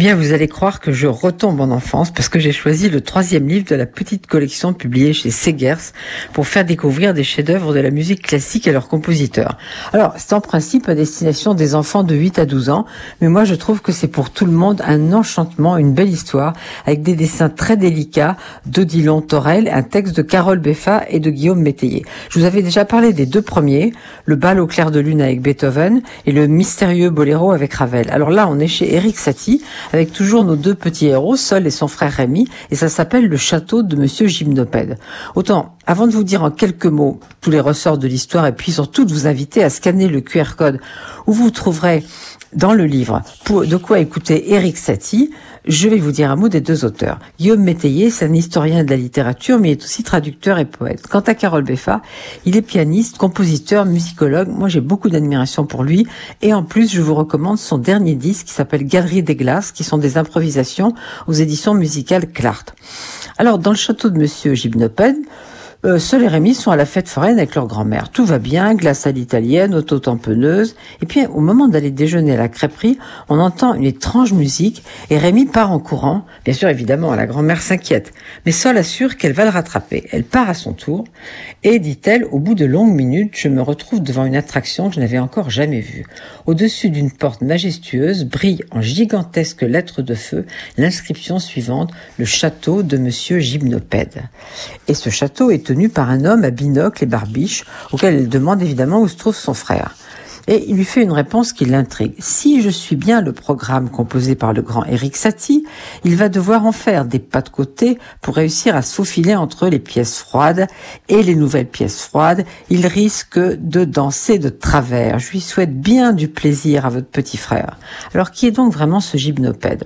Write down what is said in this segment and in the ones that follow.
Bien, vous allez croire que je retombe en enfance parce que j'ai choisi le troisième livre de la petite collection publiée chez Segers pour faire découvrir des chefs-d'œuvre de la musique classique à leurs compositeurs. Alors, c'est en principe à destination des enfants de 8 à 12 ans, mais moi je trouve que c'est pour tout le monde un enchantement, une belle histoire avec des dessins très délicats d'Odilon Torel, un texte de Carole Beffa et de Guillaume Métayer. Je vous avais déjà parlé des deux premiers, le bal au clair de lune avec Beethoven et le mystérieux boléro avec Ravel. Alors là, on est chez Eric Satie avec toujours nos deux petits héros, Sol et son frère Rémi, et ça s'appelle le château de Monsieur Gymnopède. Autant, avant de vous dire en quelques mots tous les ressorts de l'histoire, et puis surtout de vous inviter à scanner le QR code où vous trouverez dans le livre de quoi écouter Eric Satie, je vais vous dire un mot des deux auteurs. Guillaume Métayer, c'est un historien de la littérature, mais il est aussi traducteur et poète. Quant à Carole Beffa, il est pianiste, compositeur, musicologue. Moi, j'ai beaucoup d'admiration pour lui. Et en plus, je vous recommande son dernier disque qui s'appelle Galerie des Glaces, qui sont des improvisations aux éditions musicales Clart. Alors, dans le château de Monsieur Gymnopède, euh, Seul et Rémi sont à la fête foraine avec leur grand-mère. Tout va bien, glace à l'italienne, auto-tamponneuse. Et puis, au moment d'aller déjeuner à la crêperie, on entend une étrange musique et Rémi part en courant. Bien sûr, évidemment, la grand-mère s'inquiète. Mais Sol assure qu'elle va le rattraper. Elle part à son tour et, dit-elle, au bout de longues minutes, je me retrouve devant une attraction que je n'avais encore jamais vue. Au-dessus d'une porte majestueuse brille en gigantesques lettres de feu l'inscription suivante, le château de Monsieur Gymnopède. Et ce château est par un homme à binocle et barbiche, auquel elle demande évidemment où se trouve son frère. Et il lui fait une réponse qui l'intrigue. Si je suis bien le programme composé par le grand Eric Satie, il va devoir en faire des pas de côté pour réussir à se faufiler entre les pièces froides et les nouvelles pièces froides. Il risque de danser de travers. Je lui souhaite bien du plaisir à votre petit frère. Alors qui est donc vraiment ce gymnopède?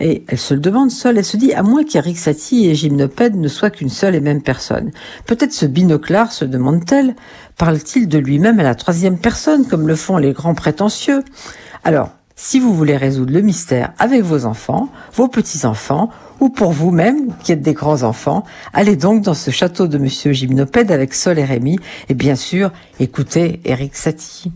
Et elle se le demande seule. Elle se dit, à moins qu'Eric Satie et gymnopède ne soient qu'une seule et même personne. Peut-être ce binoclard, se demande-t-elle, parle-t-il de lui-même à la troisième personne, le font les grands prétentieux Alors, si vous voulez résoudre le mystère avec vos enfants, vos petits-enfants, ou pour vous-même, qui êtes des grands-enfants, allez donc dans ce château de Monsieur Gymnopède avec Sol et Rémi, et bien sûr, écoutez Eric Satie.